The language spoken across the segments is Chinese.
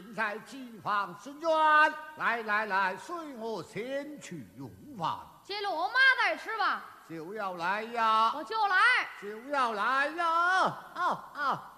呢？现在机房之院。来来来，随我先去用饭。接了我妈再吃吧。就要来呀！我就来。就要来呀！啊啊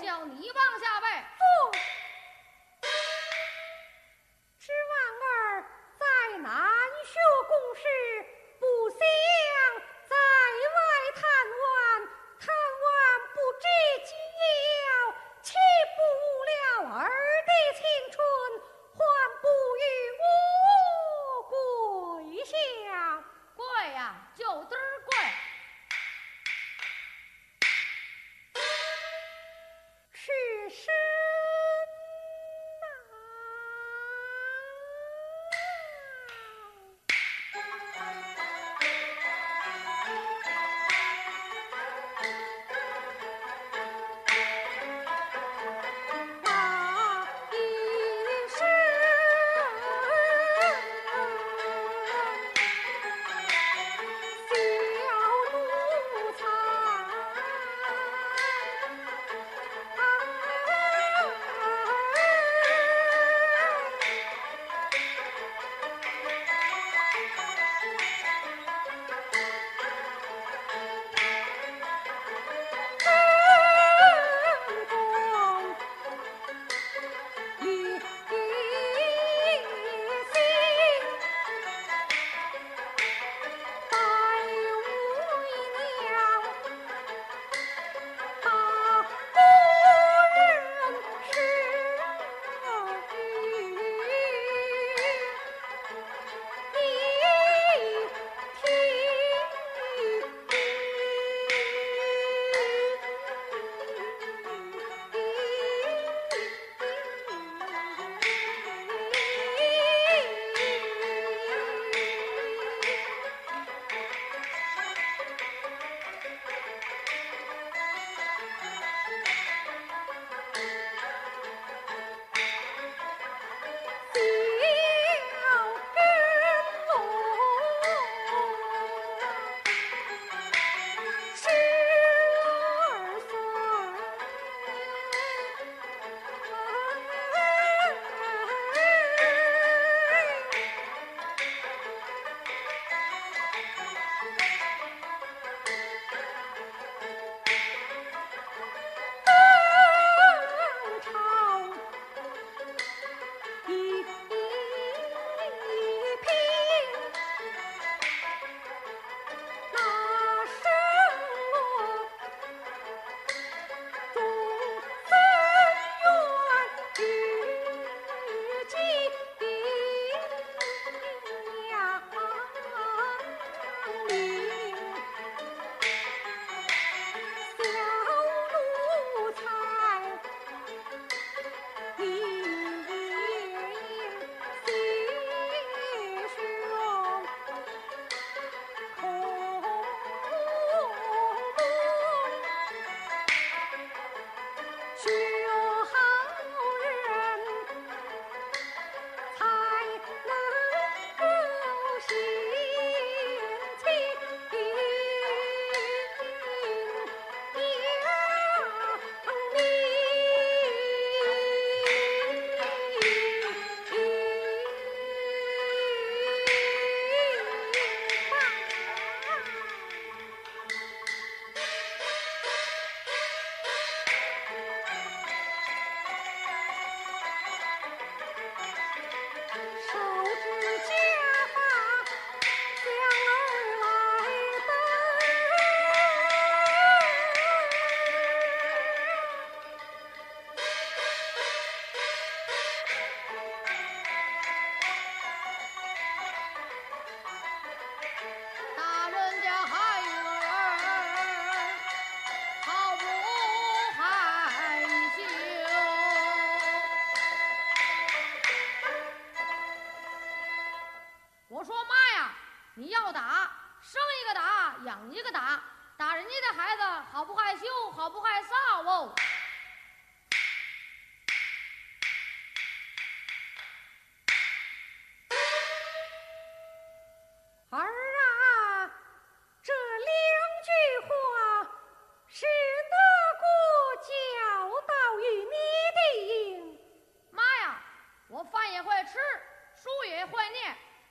叫你往下背。you.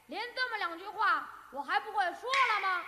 连这么两句话我还不会说了吗？